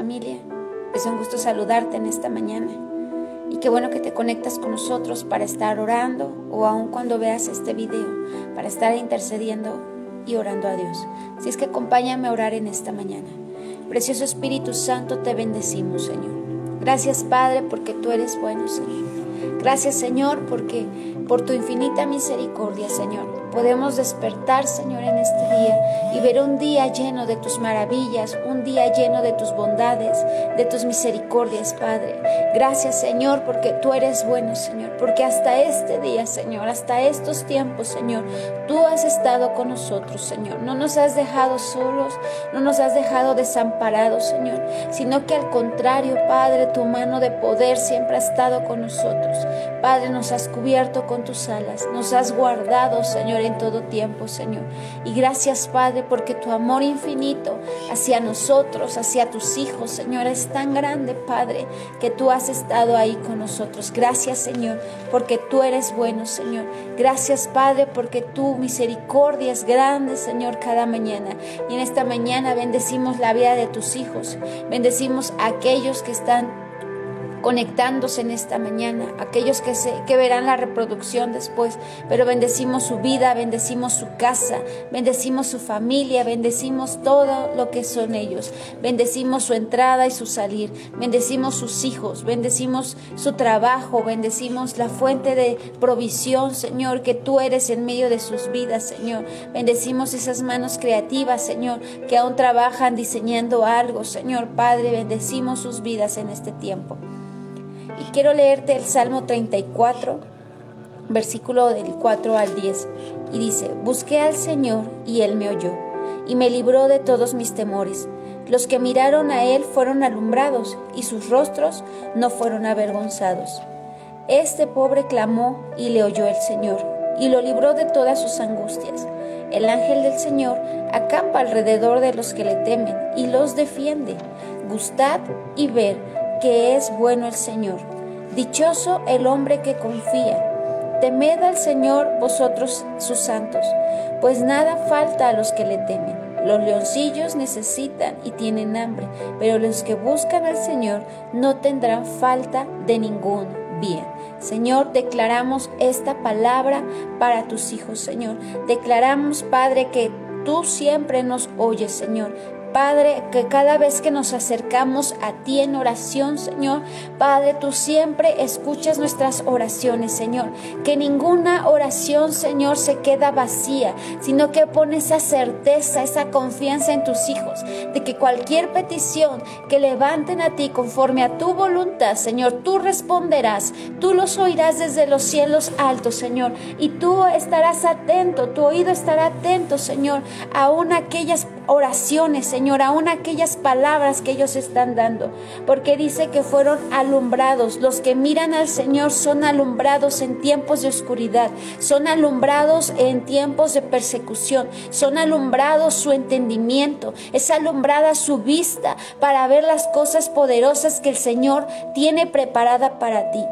familia. Es un gusto saludarte en esta mañana. Y qué bueno que te conectas con nosotros para estar orando o aun cuando veas este video, para estar intercediendo y orando a Dios. Así es que acompáñame a orar en esta mañana. Precioso Espíritu Santo, te bendecimos, Señor. Gracias, Padre, porque tú eres bueno, Señor. Gracias, Señor, porque por tu infinita misericordia, Señor, podemos despertar, Señor, en este día y ver un día lleno de tus maravillas, un día lleno de tus bondades, de tus misericordias, Padre. Gracias, Señor, porque tú eres bueno, Señor, porque hasta este día, Señor, hasta estos tiempos, Señor, tú has estado con nosotros, Señor. No nos has dejado solos, no nos has dejado desamparados, Señor, sino que al contrario, Padre, tu mano de poder siempre ha estado con nosotros. Padre, nos has cubierto con tus alas, nos has guardado, Señor en todo tiempo, Señor. Y gracias, Padre, porque tu amor infinito hacia nosotros, hacia tus hijos, Señor, es tan grande, Padre, que tú has estado ahí con nosotros. Gracias, Señor, porque tú eres bueno, Señor. Gracias, Padre, porque tu misericordia es grande, Señor, cada mañana. Y en esta mañana bendecimos la vida de tus hijos. Bendecimos a aquellos que están conectándose en esta mañana, aquellos que, se, que verán la reproducción después, pero bendecimos su vida, bendecimos su casa, bendecimos su familia, bendecimos todo lo que son ellos, bendecimos su entrada y su salir, bendecimos sus hijos, bendecimos su trabajo, bendecimos la fuente de provisión, Señor, que tú eres en medio de sus vidas, Señor, bendecimos esas manos creativas, Señor, que aún trabajan diseñando algo, Señor Padre, bendecimos sus vidas en este tiempo. Y quiero leerte el Salmo 34, versículo del 4 al 10. Y dice, busqué al Señor y Él me oyó, y me libró de todos mis temores. Los que miraron a Él fueron alumbrados, y sus rostros no fueron avergonzados. Este pobre clamó y le oyó el Señor, y lo libró de todas sus angustias. El ángel del Señor acampa alrededor de los que le temen y los defiende. Gustad y ver que es bueno el Señor. Dichoso el hombre que confía. Temed al Señor vosotros sus santos, pues nada falta a los que le temen. Los leoncillos necesitan y tienen hambre, pero los que buscan al Señor no tendrán falta de ningún bien. Señor, declaramos esta palabra para tus hijos, Señor. Declaramos, Padre, que tú siempre nos oyes, Señor. Padre, que cada vez que nos acercamos a ti en oración, Señor, Padre, tú siempre escuchas nuestras oraciones, Señor. Que ninguna oración, Señor, se queda vacía, sino que pone esa certeza, esa confianza en tus hijos, de que cualquier petición que levanten a ti conforme a tu voluntad, Señor, tú responderás, tú los oirás desde los cielos altos, Señor, y tú estarás atento, tu oído estará atento, Señor, aún aquellas oraciones, Señor, aún aquellas palabras que ellos están dando, porque dice que fueron alumbrados. Los que miran al Señor son alumbrados en tiempos de oscuridad, son alumbrados en tiempos de persecución, son alumbrados su entendimiento, es alumbrada su vista para ver las cosas poderosas que el Señor tiene preparada para ti.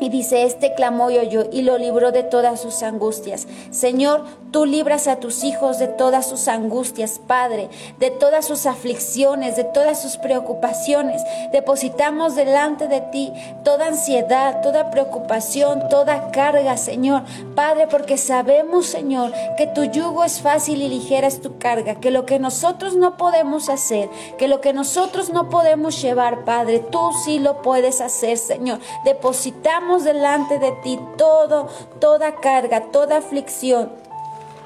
Y dice, este clamó y oyó y lo libró de todas sus angustias. Señor, tú libras a tus hijos de todas sus angustias, Padre, de todas sus aflicciones, de todas sus preocupaciones. Depositamos delante de ti toda ansiedad, toda preocupación, toda carga, Señor. Padre, porque sabemos, Señor, que tu yugo es fácil y ligera es tu carga, que lo que nosotros no podemos hacer, que lo que nosotros no podemos llevar, Padre, tú sí lo puedes hacer, Señor. Depositamos delante de ti todo, toda carga, toda aflicción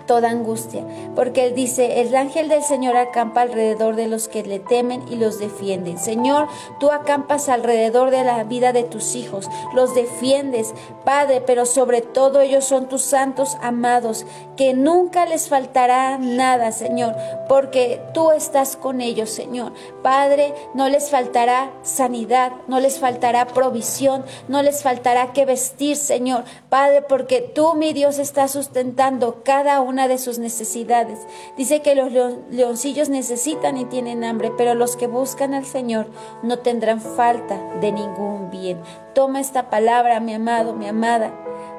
toda angustia, porque Él dice, el ángel del Señor acampa alrededor de los que le temen y los defienden. Señor, tú acampas alrededor de la vida de tus hijos, los defiendes, Padre, pero sobre todo ellos son tus santos amados, que nunca les faltará nada, Señor, porque tú estás con ellos, Señor. Padre, no les faltará sanidad, no les faltará provisión, no les faltará que vestir, Señor. Padre, porque tú, mi Dios, estás sustentando cada una de sus necesidades. Dice que los leoncillos necesitan y tienen hambre, pero los que buscan al Señor no tendrán falta de ningún bien. Toma esta palabra, mi amado, mi amada,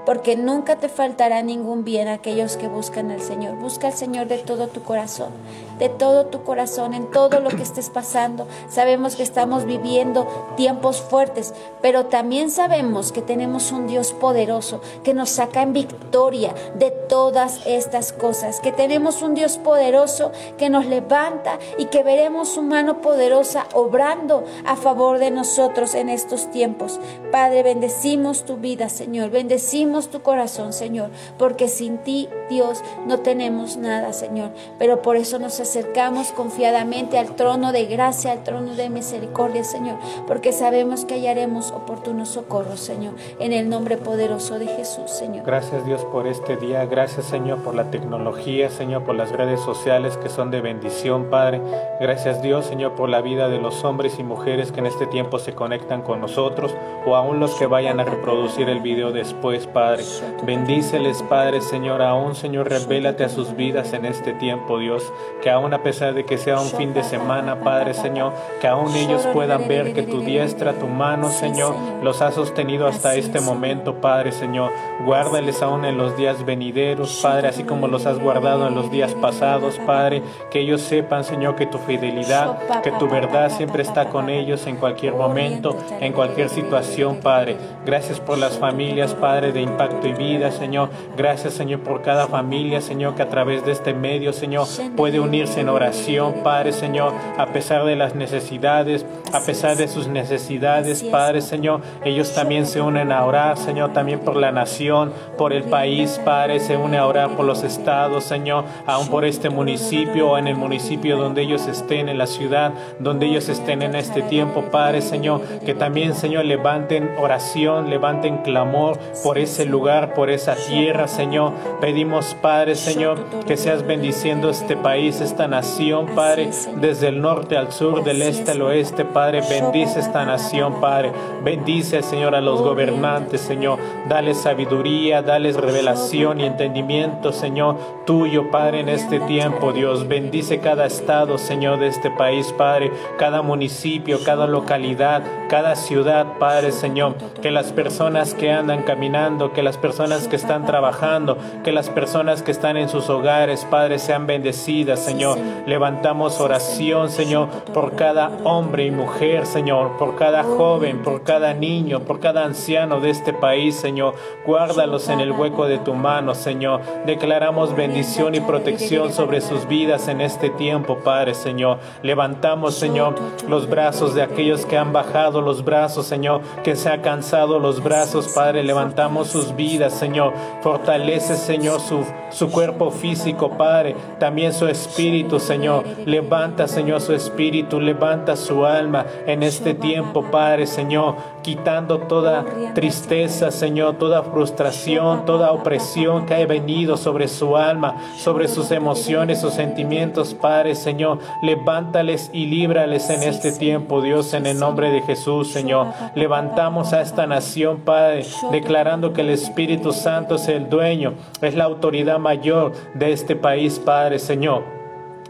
porque nunca te faltará ningún bien aquellos que buscan al Señor. Busca al Señor de todo tu corazón de todo tu corazón en todo lo que estés pasando. Sabemos que estamos viviendo tiempos fuertes, pero también sabemos que tenemos un Dios poderoso que nos saca en victoria de todas estas cosas, que tenemos un Dios poderoso que nos levanta y que veremos su mano poderosa obrando a favor de nosotros en estos tiempos. Padre, bendecimos tu vida, Señor, bendecimos tu corazón, Señor, porque sin ti, Dios, no tenemos nada, Señor, pero por eso nos acercamos confiadamente al trono de gracia, al trono de misericordia, Señor, porque sabemos que hallaremos oportuno socorro, Señor, en el nombre poderoso de Jesús, Señor. Gracias, Dios, por este día. Gracias, Señor, por la tecnología, Señor, por las redes sociales que son de bendición, Padre. Gracias, Dios, Señor, por la vida de los hombres y mujeres que en este tiempo se conectan con nosotros o aún los que vayan a reproducir el video después, Padre. Bendíceles, Padre, Señor, aún, Señor, revélate a sus vidas en este tiempo, Dios, que aún a pesar de que sea un fin de semana, Padre, Señor, que aún ellos puedan ver que tu diestra, tu mano, Señor, los ha sostenido hasta este momento, Padre, Señor. Guárdales aún en los días venideros, Padre, así como los has guardado en los días pasados, Padre, que ellos sepan, Señor, que tu fidelidad, que tu verdad siempre está con ellos en cualquier momento, en cualquier situación, Padre. Gracias por las familias, Padre, de impacto y vida, Señor. Gracias, Señor, por cada familia, Señor, que a través de este medio, Señor, puede unirse en oración, Padre, Señor, a pesar de las necesidades, a pesar de sus necesidades, Padre, Señor. Ellos también se unen a orar, Señor, también por la nación, por el país, Padre, se une a orar por los estados, Señor, aún por este municipio o en el municipio donde ellos estén, en la ciudad donde ellos estén en este tiempo, Padre, Señor, que también, Señor, levanten oración, levanten clamor por ese lugar, por esa tierra, Señor. Pedimos, Padre, Señor, que seas bendiciendo este país, esta nación, Padre, desde el norte al sur, del este al oeste, Padre, bendice esta nación, Padre. Bendice, Señor, a los gobernantes, Señor. Dale sabiduría, dales revelación y entendimiento, Señor, tuyo, Padre, en este tiempo, Dios. Bendice cada estado, Señor, de este país, Padre, cada municipio, cada localidad, cada ciudad, Padre, Señor. Que las personas que andan caminando, que las personas que están trabajando, que las personas que están en sus hogares, Padre, sean bendecidas, Señor. Levantamos oración, Señor, por cada hombre y mujer, Señor, por cada joven, por cada niño, por cada anciano de este país, Señor. Guárdalos en el hueco de tu mano, Señor. Declaramos bendición y protección sobre sus vidas en este tiempo, Padre, Señor. Levantamos, Señor, los brazos de aquellos que han bajado los brazos, Señor, que se ha cansado los brazos, Padre. Levantamos sus vidas, Señor. Fortalece, Señor, su, su cuerpo físico, Padre. También su espíritu, Señor. Levanta, Señor, su espíritu. Levanta su alma en este tiempo, Padre, Señor. Quitando toda tristeza, Señor, toda frustración, toda opresión que ha venido sobre su alma, sobre sus emociones, sus sentimientos, Padre, Señor. Levántales y líbrales en este tiempo, Dios, en el nombre de Jesús, Señor. Levantamos a esta nación, Padre, declarando que el Espíritu Santo es el dueño, es la autoridad mayor de este país, Padre, Señor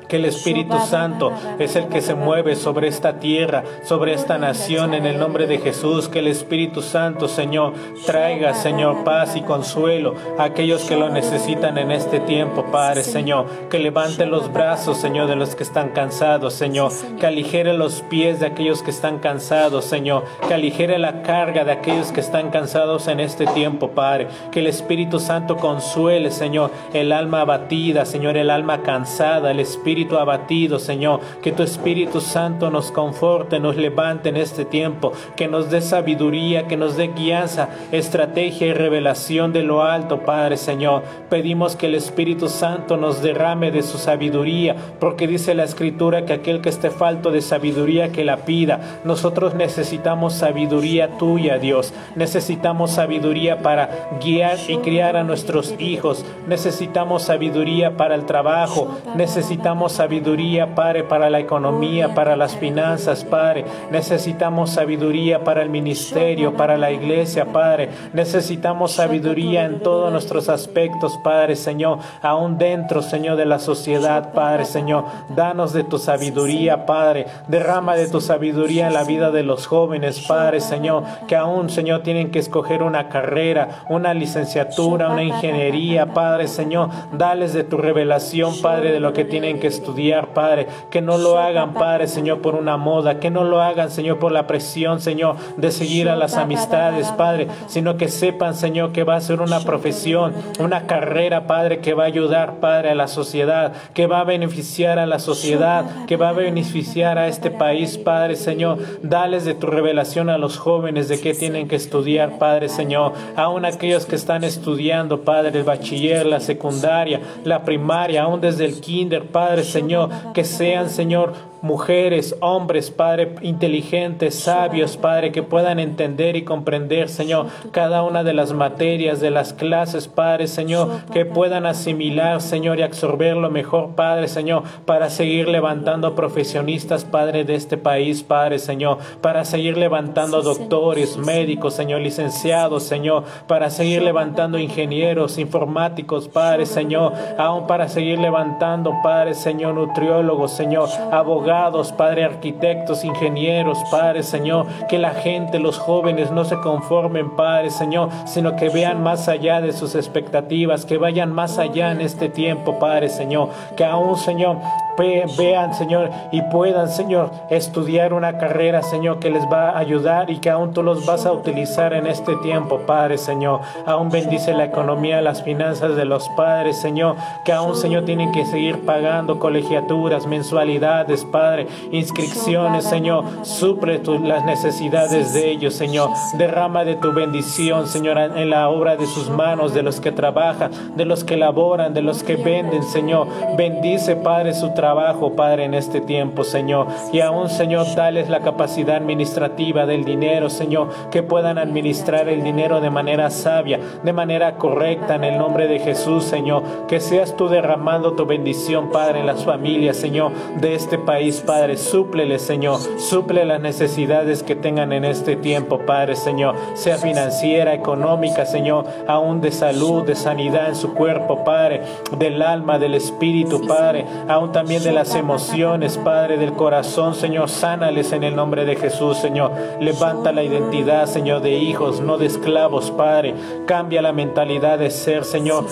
que el Espíritu Santo es el que se mueve sobre esta tierra, sobre esta nación, en el nombre de Jesús, que el Espíritu Santo, Señor, traiga, Señor, paz y consuelo a aquellos que lo necesitan en este tiempo, Padre, Señor, que levante los brazos, Señor, de los que están cansados, Señor, que aligere los pies de aquellos que están cansados, Señor, que aligere la carga de aquellos que están cansados en este tiempo, Padre, que el Espíritu Santo consuele, Señor, el alma abatida, Señor, el alma cansada, el Espíritu espíritu abatido, Señor. Que tu Espíritu Santo nos conforte, nos levante en este tiempo, que nos dé sabiduría, que nos dé guianza, estrategia y revelación de lo alto, Padre, Señor. Pedimos que el Espíritu Santo nos derrame de su sabiduría, porque dice la Escritura que aquel que esté falto de sabiduría que la pida. Nosotros necesitamos sabiduría tuya, Dios. Necesitamos sabiduría para guiar y criar a nuestros hijos. Necesitamos sabiduría para el trabajo. Necesitamos sabiduría, Padre, para la economía, para las finanzas, Padre. Necesitamos sabiduría para el ministerio, para la iglesia, Padre. Necesitamos sabiduría en todos nuestros aspectos, Padre, Señor. Aún dentro, Señor, de la sociedad, Padre, Señor. Danos de tu sabiduría, Padre. Derrama de tu sabiduría en la vida de los jóvenes, Padre, Señor. Que aún, Señor, tienen que escoger una carrera, una licenciatura, una ingeniería, Padre, Señor. Dales de tu revelación, Padre, de lo que tienen que estudiar, Padre, que no lo hagan, Padre, Señor, por una moda, que no lo hagan, Señor, por la presión, Señor, de seguir a las amistades, Padre, sino que sepan, Señor, que va a ser una profesión, una carrera, Padre, que va a ayudar, Padre, a la sociedad, que va a beneficiar a la sociedad, que va a beneficiar a este país, Padre, Señor. Dales de tu revelación a los jóvenes de qué tienen que estudiar, Padre, Señor. Aún aquellos que están estudiando, Padre, el bachiller, la secundaria, la primaria, aún desde el kinder, Padre, Señor, que sean, Señor, mujeres, hombres, Padre, inteligentes, sabios, Padre, que puedan entender y comprender, Señor, cada una de las materias de las clases, Padre, Señor, que puedan asimilar, Señor, y absorber lo mejor, Padre, Señor, para seguir levantando profesionistas, Padre, de este país, Padre, Señor, para seguir levantando doctores, médicos, Señor, licenciados, Señor, para seguir levantando ingenieros, informáticos, Padre, Señor, aún para seguir levantando, Padre, Señor, nutriólogos, Señor, abogados, Padre, arquitectos, ingenieros, Padre, Señor, que la gente, los jóvenes no se conformen, Padre, Señor, sino que vean más allá de sus expectativas, que vayan más allá en este tiempo, Padre, Señor, que aún, Señor, vean, Señor, y puedan, Señor, estudiar una carrera, Señor, que les va a ayudar y que aún tú los vas a utilizar en este tiempo, Padre, Señor. Aún bendice la economía, las finanzas de los padres, Señor, que aún, Señor, tienen que seguir pagando colegiaturas, mensualidades, Padre, inscripciones, Señor. Suple las necesidades de ellos, Señor. Derrama de tu bendición, Señor, en la obra de sus manos, de los que trabajan, de los que laboran, de los que venden, Señor. Bendice, Padre, su trabajo trabajo, Padre, en este tiempo, Señor. Y aún, Señor, dales la capacidad administrativa del dinero, Señor, que puedan administrar el dinero de manera sabia, de manera correcta, en el nombre de Jesús, Señor. Que seas tú derramando tu bendición, Padre, en las familias, Señor, de este país, Padre. Súplele, Señor. Suple las necesidades que tengan en este tiempo, Padre, Señor. Sea financiera, económica, Señor, aún de salud, de sanidad en su cuerpo, Padre, del alma, del espíritu, Padre. Aún también de las emociones, Padre, del corazón, Señor. Sánales en el nombre de Jesús, Señor. Levanta la identidad, Señor, de hijos, no de esclavos, Padre. Cambia la mentalidad de ser, Señor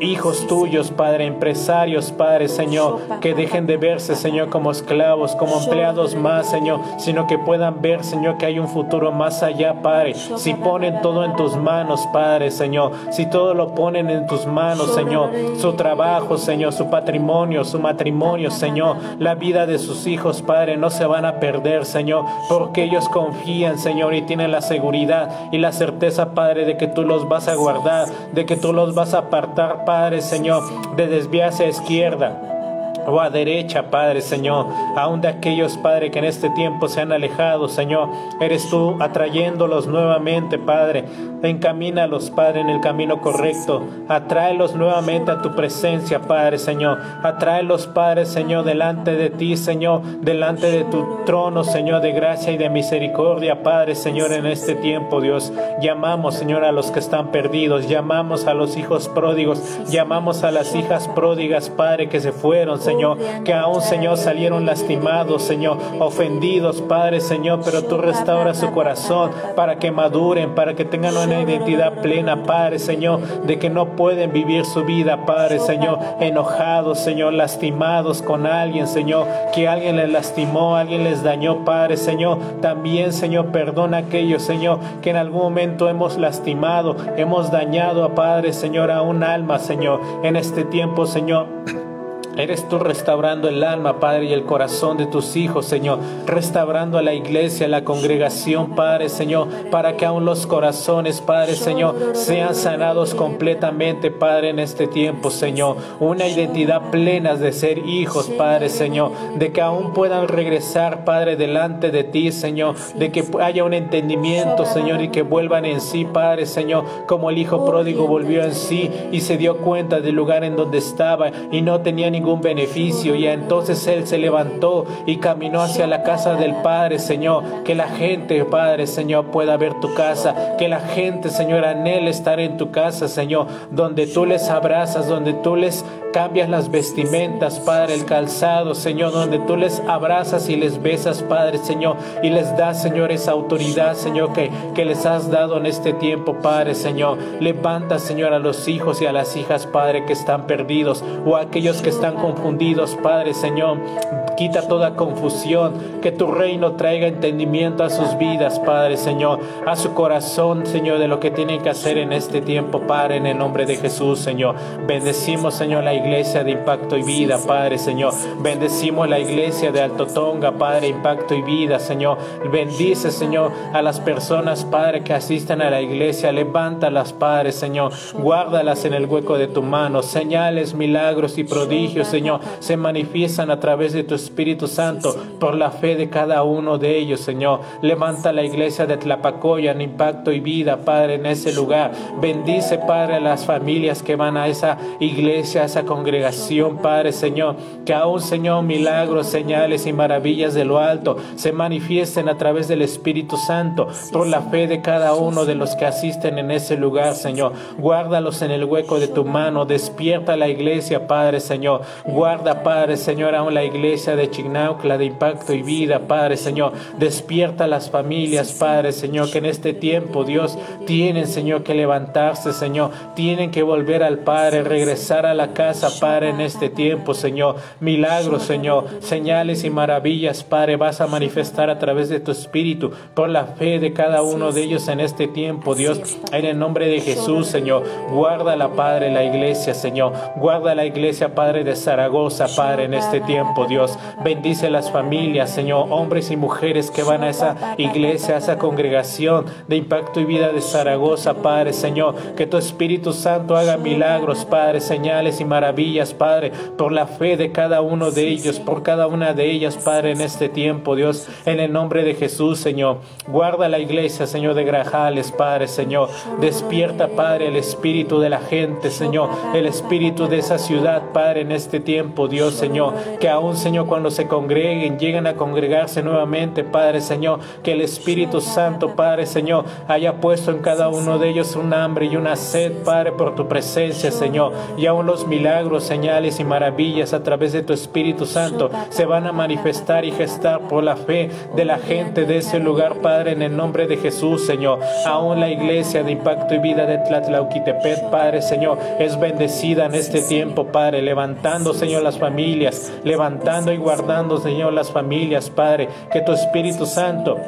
hijos tuyos, Padre, empresarios, Padre, Señor, que dejen de verse, Señor, como esclavos, como empleados más, Señor, sino que puedan ver, Señor, que hay un futuro más allá, Padre. Si ponen todo en tus manos, Padre, Señor, si todo lo ponen en tus manos, Señor, su trabajo, Señor, su patrimonio, su matrimonio, Señor, la vida de sus hijos, Padre, no se van a perder, Señor, porque ellos confían, Señor, y tienen la seguridad y la certeza, Padre, de que tú los vas a guardar, de que tú los vas a apartar, Padre Señor, de desviarse a izquierda o a derecha, Padre Señor, aún de aquellos, Padre, que en este tiempo se han alejado, Señor, eres tú atrayéndolos nuevamente, Padre, encamínalos, Padre, en el camino correcto, atráelos nuevamente a tu presencia, Padre Señor, atráelos, Padre Señor, delante de ti, Señor, delante de tu trono, Señor, de gracia y de misericordia, Padre Señor, en este tiempo, Dios, llamamos, Señor, a los que están perdidos, llamamos a los hijos pródigos, llamamos a las hijas pródigas, Padre, que se fueron, Señor, que aún, Señor, salieron lastimados, Señor, ofendidos, Padre, Señor, pero tú restauras su corazón para que maduren, para que tengan identidad plena, Padre, Señor, de que no pueden vivir su vida, Padre, Señor, enojados, Señor, lastimados con alguien, Señor, que alguien les lastimó, alguien les dañó, Padre, Señor, también, Señor, perdona a aquellos, Señor, que en algún momento hemos lastimado, hemos dañado a Padre, Señor, a un alma, Señor, en este tiempo, Señor. Eres tú restaurando el alma, Padre, y el corazón de tus hijos, Señor. Restaurando a la iglesia, a la congregación, Padre, Señor, para que aún los corazones, Padre, Señor, sean sanados completamente, Padre, en este tiempo, Señor. Una identidad plena de ser hijos, Padre, Señor. De que aún puedan regresar, Padre, delante de ti, Señor. De que haya un entendimiento, Señor, y que vuelvan en sí, Padre, Señor, como el hijo pródigo volvió en sí y se dio cuenta del lugar en donde estaba y no tenía ningún beneficio. Y entonces él se levantó y caminó hacia la casa del Padre, Señor. Que la gente, Padre, Señor, pueda ver tu casa. Que la gente, Señor, anhele estar en tu casa, Señor. Donde tú les abrazas, donde tú les cambias las vestimentas, Padre, el calzado, Señor, donde tú les abrazas y les besas, Padre, Señor, y les das, Señor, esa autoridad, Señor, que, que les has dado en este tiempo, Padre, Señor. Levanta, Señor, a los hijos y a las hijas, Padre, que están perdidos o a aquellos que están confundidos, Padre, Señor. Quita toda confusión, que tu reino traiga entendimiento a sus vidas, Padre Señor, a su corazón, Señor, de lo que tienen que hacer en este tiempo, Padre, en el nombre de Jesús, Señor. Bendecimos, Señor, la iglesia de Impacto y Vida, Padre, Señor. Bendecimos la iglesia de Alto Tonga, Padre, Impacto y Vida, Señor. Bendice, Señor, a las personas, Padre, que asisten a la iglesia. Levántalas, Padre, Señor. Guárdalas en el hueco de tu mano. Señales, milagros y prodigios, Señor, se manifiestan a través de tu Espíritu Santo, por la fe de cada uno de ellos, Señor. Levanta la iglesia de Tlapacoya en impacto y vida, Padre, en ese lugar. Bendice, Padre, a las familias que van a esa iglesia, a esa congregación, Padre, Señor. Que aún, Señor, milagros, señales y maravillas de lo alto se manifiesten a través del Espíritu Santo, por la fe de cada uno de los que asisten en ese lugar, Señor. Guárdalos en el hueco de tu mano. Despierta la iglesia, Padre, Señor. Guarda, Padre, Señor, aún la iglesia de Chignaucla, de impacto y vida, Padre Señor. Despierta las familias, Padre Señor, que en este tiempo, Dios, tienen, Señor, que levantarse, Señor. Tienen que volver al Padre, regresar a la casa, Padre, en este tiempo, Señor. Milagros, Señor, señales y maravillas, Padre, vas a manifestar a través de tu Espíritu, por la fe de cada uno de ellos en este tiempo, Dios. En el nombre de Jesús, Señor. Guarda la Padre, la iglesia, Señor. Guarda la iglesia, Padre de Zaragoza, Padre, en este tiempo, Dios. Bendice las familias, Señor, hombres y mujeres que van a esa iglesia, a esa congregación de impacto y vida de Zaragoza, Padre, Señor. Que tu Espíritu Santo haga milagros, Padre, señales y maravillas, Padre, por la fe de cada uno de ellos, por cada una de ellas, Padre, en este tiempo, Dios, en el nombre de Jesús, Señor. Guarda la iglesia, Señor, de Grajales, Padre, Señor. Despierta, Padre, el espíritu de la gente, Señor, el espíritu de esa ciudad, Padre, en este tiempo, Dios, Señor. Que aún, Señor, cuando se congreguen, lleguen a congregarse nuevamente, Padre Señor, que el Espíritu Santo, Padre Señor, haya puesto en cada uno de ellos un hambre y una sed, Padre, por tu presencia, Señor. Y aún los milagros, señales y maravillas a través de tu Espíritu Santo se van a manifestar y gestar por la fe de la gente de ese lugar, Padre, en el nombre de Jesús, Señor. Aún la iglesia de impacto y vida de Tlatlauquitepet, Padre, Señor, es bendecida en este tiempo, Padre, levantando, Señor, las familias, levantando y guardando, Señor, las familias, Padre, que tu Espíritu Santo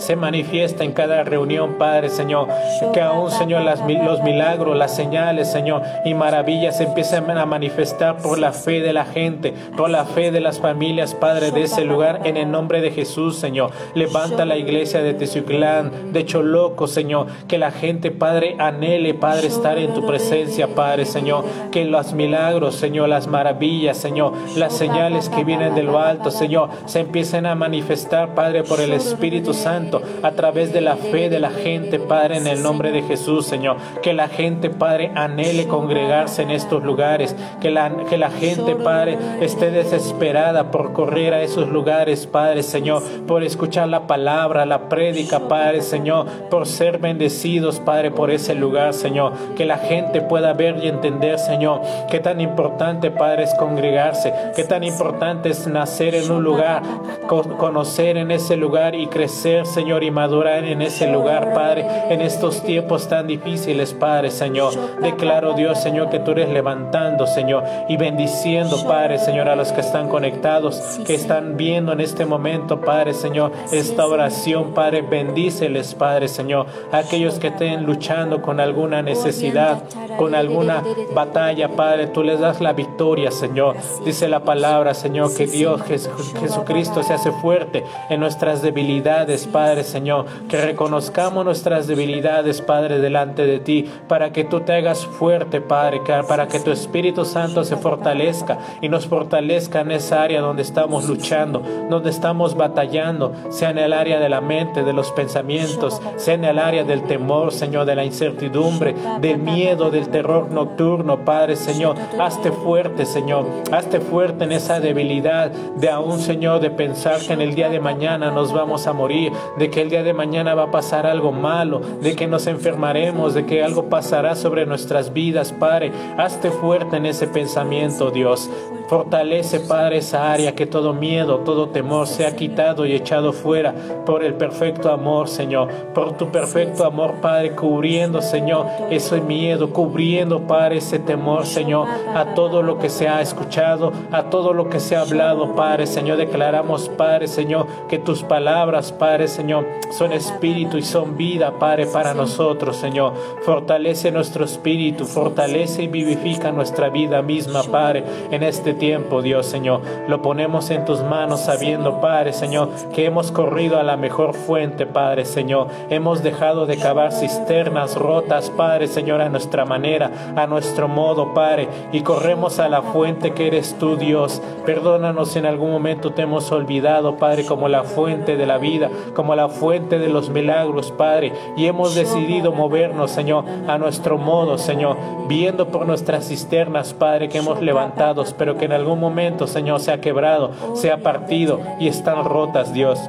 se manifiesta en cada reunión, Padre Señor. Que aún, Señor, las, los milagros, las señales, Señor, y maravillas se empiecen a manifestar por la fe de la gente, por la fe de las familias, Padre, de ese lugar, en el nombre de Jesús, Señor. Levanta la iglesia de Tezuclán, de Choloco, Señor. Que la gente, Padre, anhele, Padre, estar en tu presencia, Padre, Señor. Que los milagros, Señor, las maravillas, Señor, las señales que vienen de lo alto, Señor, se empiecen a manifestar, Padre, por el Espíritu Santo a través de la fe de la gente, Padre, en el nombre de Jesús, Señor. Que la gente, Padre, anhele congregarse en estos lugares. Que la, que la gente, Padre, esté desesperada por correr a esos lugares, Padre, Señor, por escuchar la palabra, la prédica, Padre, Señor, por ser bendecidos, Padre, por ese lugar, Señor. Que la gente pueda ver y entender, Señor, qué tan importante, Padre, es congregarse, qué tan importante es nacer en un lugar, conocer en ese lugar y crecer, Señor y madurar en ese lugar, Padre, en estos tiempos tan difíciles, Padre, Señor. Declaro, Dios, Señor, que tú eres levantando, Señor, y bendiciendo, Padre, Señor, a los que están conectados, que están viendo en este momento, Padre, Señor, esta oración, Padre, bendíceles, Padre, Señor, aquellos que estén luchando con alguna necesidad, con alguna batalla, Padre, tú les das la victoria, Señor. Dice la palabra, Señor, que Dios, Jesucristo se hace fuerte en nuestras debilidades, Padre. Padre Señor, que reconozcamos nuestras debilidades, Padre, delante de ti, para que tú te hagas fuerte, Padre, para que tu Espíritu Santo se fortalezca y nos fortalezca en esa área donde estamos luchando, donde estamos batallando, sea en el área de la mente, de los pensamientos, sea en el área del temor, Señor, de la incertidumbre, del miedo, del terror nocturno, Padre Señor, hazte fuerte, Señor, hazte fuerte en esa debilidad de aún, Señor, de pensar que en el día de mañana nos vamos a morir, de que el día de mañana va a pasar algo malo, de que nos enfermaremos, de que algo pasará sobre nuestras vidas, Padre. Hazte fuerte en ese pensamiento, Dios. Fortalece, Padre, esa área, que todo miedo, todo temor sea quitado y echado fuera por el perfecto amor, Señor. Por tu perfecto amor, Padre, cubriendo, Señor, ese miedo, cubriendo, Padre, ese temor, Señor, a todo lo que se ha escuchado, a todo lo que se ha hablado, Padre, Señor. Declaramos, Padre, Señor, que tus palabras, Padre, Señor, son espíritu y son vida, Padre, para nosotros, Señor. Fortalece nuestro espíritu, fortalece y vivifica nuestra vida misma, Padre, en este tiempo, Dios Señor. Lo ponemos en tus manos sabiendo, Padre Señor, que hemos corrido a la mejor fuente, Padre Señor. Hemos dejado de cavar cisternas rotas, Padre Señor, a nuestra manera, a nuestro modo, Padre, y corremos a la fuente que eres tú, Dios. Perdónanos si en algún momento te hemos olvidado, Padre, como la fuente de la vida, como la fuente de los milagros, Padre, y hemos decidido movernos, Señor, a nuestro modo, Señor, viendo por nuestras cisternas, Padre, que hemos levantado, pero que en algún momento, Señor, se ha quebrado, se ha partido y están rotas, Dios.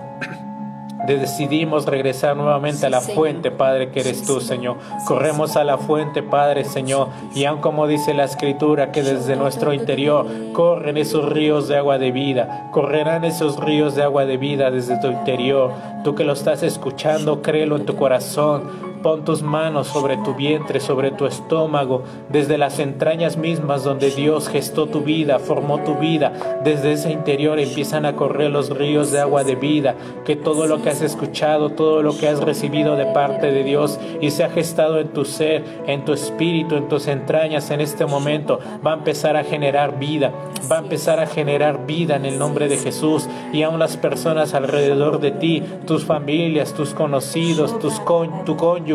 Decidimos regresar nuevamente a la fuente, Padre, que eres tú, Señor. Corremos a la fuente, Padre, Señor, y aun como dice la Escritura, que desde nuestro interior corren esos ríos de agua de vida, correrán esos ríos de agua de vida desde tu interior. Tú que lo estás escuchando, créelo en tu corazón. Pon tus manos sobre tu vientre, sobre tu estómago, desde las entrañas mismas donde Dios gestó tu vida, formó tu vida. Desde ese interior empiezan a correr los ríos de agua de vida, que todo lo que has escuchado, todo lo que has recibido de parte de Dios y se ha gestado en tu ser, en tu espíritu, en tus entrañas en este momento, va a empezar a generar vida, va a empezar a generar vida en el nombre de Jesús y aún las personas alrededor de ti, tus familias, tus conocidos, tus tu cónyuge,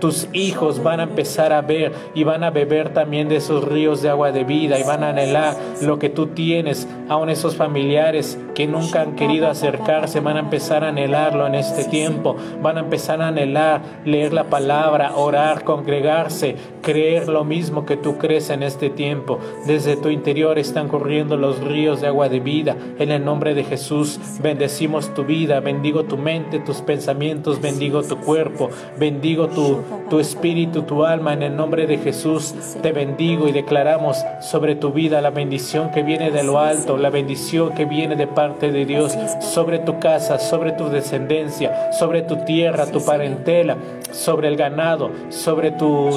tus hijos van a empezar a ver y van a beber también de esos ríos de agua de vida y van a anhelar lo que tú tienes. Aún esos familiares que nunca han querido acercarse van a empezar a anhelarlo en este tiempo. Van a empezar a anhelar leer la palabra, orar, congregarse, creer lo mismo que tú crees en este tiempo. Desde tu interior están corriendo los ríos de agua de vida. En el nombre de Jesús bendecimos tu vida, bendigo tu mente, tus pensamientos, bendigo tu cuerpo, bendigo tu, tu espíritu, tu alma, en el nombre de Jesús. Te bendigo y declaramos sobre tu vida la bendición que viene de lo alto, la bendición que viene de parte de Dios, sobre tu casa, sobre tu descendencia, sobre tu tierra, tu parentela, sobre el ganado, sobre tu,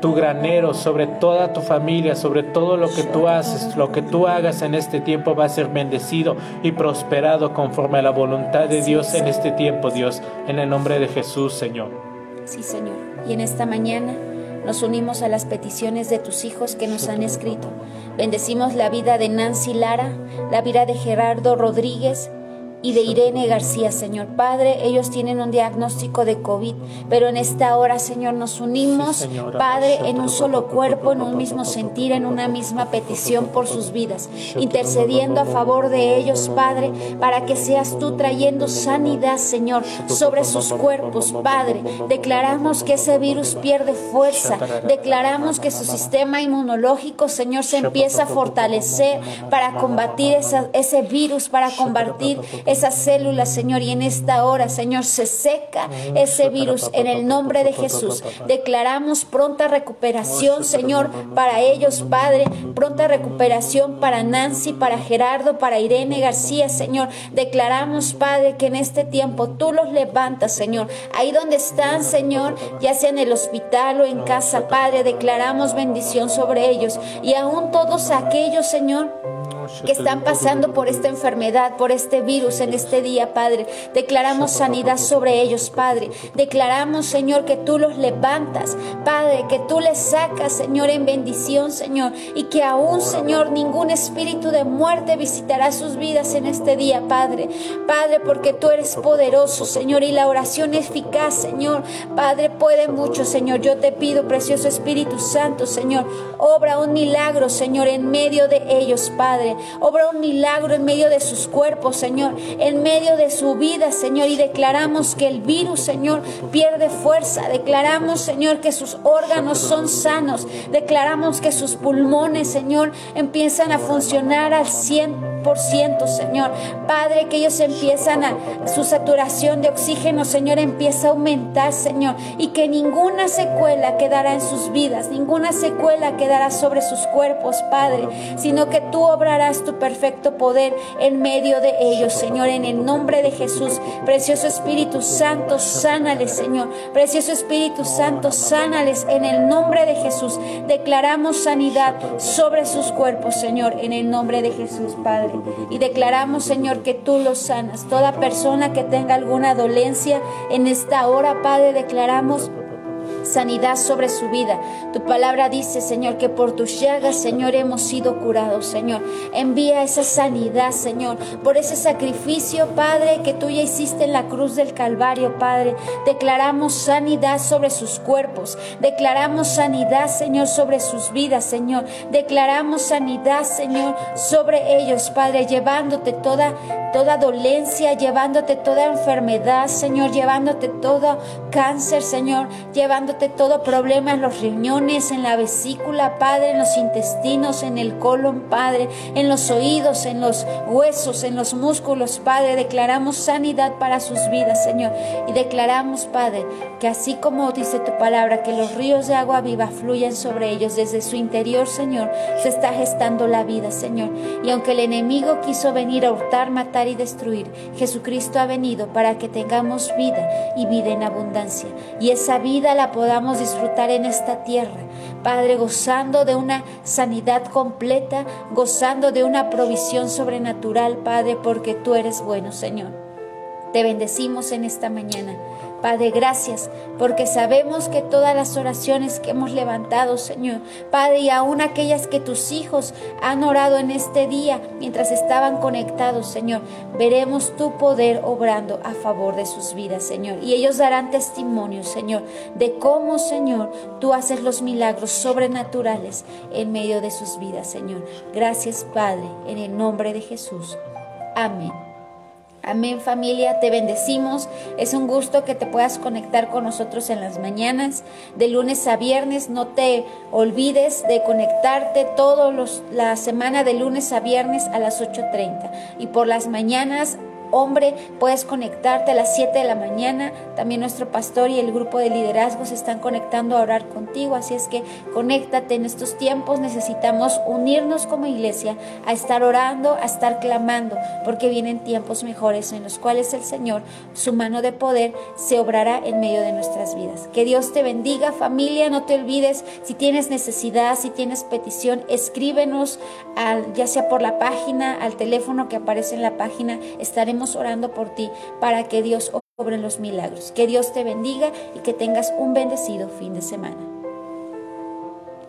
tu granero, sobre toda tu familia, sobre todo lo que tú haces, lo que tú hagas en este tiempo va a ser bendecido y prosperado conforme a la voluntad de Dios en este tiempo, Dios, en el nombre de Jesús, Señor. Sí, Señor. Y en esta mañana nos unimos a las peticiones de tus hijos que nos han escrito. Bendecimos la vida de Nancy Lara, la vida de Gerardo Rodríguez, y de Irene García, Señor Padre. Ellos tienen un diagnóstico de COVID, pero en esta hora, Señor, nos unimos, Padre, en un solo cuerpo, en un mismo sentir, en una misma petición por sus vidas, intercediendo a favor de ellos, Padre, para que seas tú trayendo sanidad, Señor, sobre sus cuerpos, Padre. Declaramos que ese virus pierde fuerza, declaramos que su sistema inmunológico, Señor, se empieza a fortalecer para combatir ese virus, para combatir esas células, Señor, y en esta hora, Señor, se seca ese virus en el nombre de Jesús. Declaramos pronta recuperación, Señor, para ellos, Padre, pronta recuperación para Nancy, para Gerardo, para Irene García, Señor. Declaramos, Padre, que en este tiempo tú los levantas, Señor. Ahí donde están, Señor, ya sea en el hospital o en casa, Padre, declaramos bendición sobre ellos. Y aún todos aquellos, Señor, que están pasando por esta enfermedad, por este virus en este día, Padre. Declaramos sanidad sobre ellos, Padre. Declaramos, Señor, que tú los levantas, Padre, que tú les sacas, Señor, en bendición, Señor, y que aún, Señor, ningún espíritu de muerte visitará sus vidas en este día, Padre. Padre, porque tú eres poderoso, Señor, y la oración eficaz, Señor. Padre, puede mucho, Señor. Yo te pido, precioso Espíritu Santo, Señor, obra un milagro, Señor, en medio de ellos, Padre. Obra un milagro en medio de sus cuerpos, Señor, en medio de su vida, Señor. Y declaramos que el virus, Señor, pierde fuerza. Declaramos, Señor, que sus órganos son sanos. Declaramos que sus pulmones, Señor, empiezan a funcionar al 100 100%, Señor. Padre, que ellos empiezan a, su saturación de oxígeno, Señor, empieza a aumentar, Señor, y que ninguna secuela quedará en sus vidas, ninguna secuela quedará sobre sus cuerpos, Padre, sino que tú obrarás tu perfecto poder en medio de ellos, Señor, en el nombre de Jesús. Precioso Espíritu Santo, sánales, Señor. Precioso Espíritu Santo, sánales en el nombre de Jesús. Declaramos sanidad sobre sus cuerpos, Señor, en el nombre de Jesús, Padre. Y declaramos, Señor, que tú los sanas. Toda persona que tenga alguna dolencia en esta hora, Padre, declaramos sanidad sobre su vida. Tu palabra dice, Señor, que por tus llagas, Señor, hemos sido curados, Señor. Envía esa sanidad, Señor, por ese sacrificio, Padre, que tú ya hiciste en la cruz del Calvario, Padre. Declaramos sanidad sobre sus cuerpos. Declaramos sanidad, Señor, sobre sus vidas, Señor. Declaramos sanidad, Señor, sobre ellos, Padre, llevándote toda toda dolencia, llevándote toda enfermedad, Señor, llevándote todo cáncer, Señor, llevándote todo problema en los riñones, en la vesícula, Padre, en los intestinos, en el colon, Padre, en los oídos, en los huesos, en los músculos, Padre. Declaramos sanidad para sus vidas, Señor. Y declaramos, Padre, que así como dice tu palabra, que los ríos de agua viva fluyan sobre ellos desde su interior, Señor, se está gestando la vida, Señor. Y aunque el enemigo quiso venir a hurtar, matar, y destruir. Jesucristo ha venido para que tengamos vida y vida en abundancia. Y esa vida la podamos disfrutar en esta tierra. Padre, gozando de una sanidad completa, gozando de una provisión sobrenatural, Padre, porque tú eres bueno, Señor. Te bendecimos en esta mañana. Padre, gracias, porque sabemos que todas las oraciones que hemos levantado, Señor, Padre, y aún aquellas que tus hijos han orado en este día mientras estaban conectados, Señor, veremos tu poder obrando a favor de sus vidas, Señor. Y ellos darán testimonio, Señor, de cómo, Señor, tú haces los milagros sobrenaturales en medio de sus vidas, Señor. Gracias, Padre, en el nombre de Jesús. Amén. Amén familia, te bendecimos. Es un gusto que te puedas conectar con nosotros en las mañanas, de lunes a viernes. No te olvides de conectarte todos los la semana de lunes a viernes a las 8:30 y por las mañanas hombre, puedes conectarte a las 7 de la mañana. También nuestro pastor y el grupo de liderazgo se están conectando a orar contigo. Así es que conéctate en estos tiempos. Necesitamos unirnos como iglesia a estar orando, a estar clamando, porque vienen tiempos mejores en los cuales el Señor, su mano de poder, se obrará en medio de nuestras vidas. Que Dios te bendiga familia. No te olvides, si tienes necesidad, si tienes petición, escríbenos, ya sea por la página, al teléfono que aparece en la página. Estaremos orando por ti para que Dios obre los milagros. Que Dios te bendiga y que tengas un bendecido fin de semana.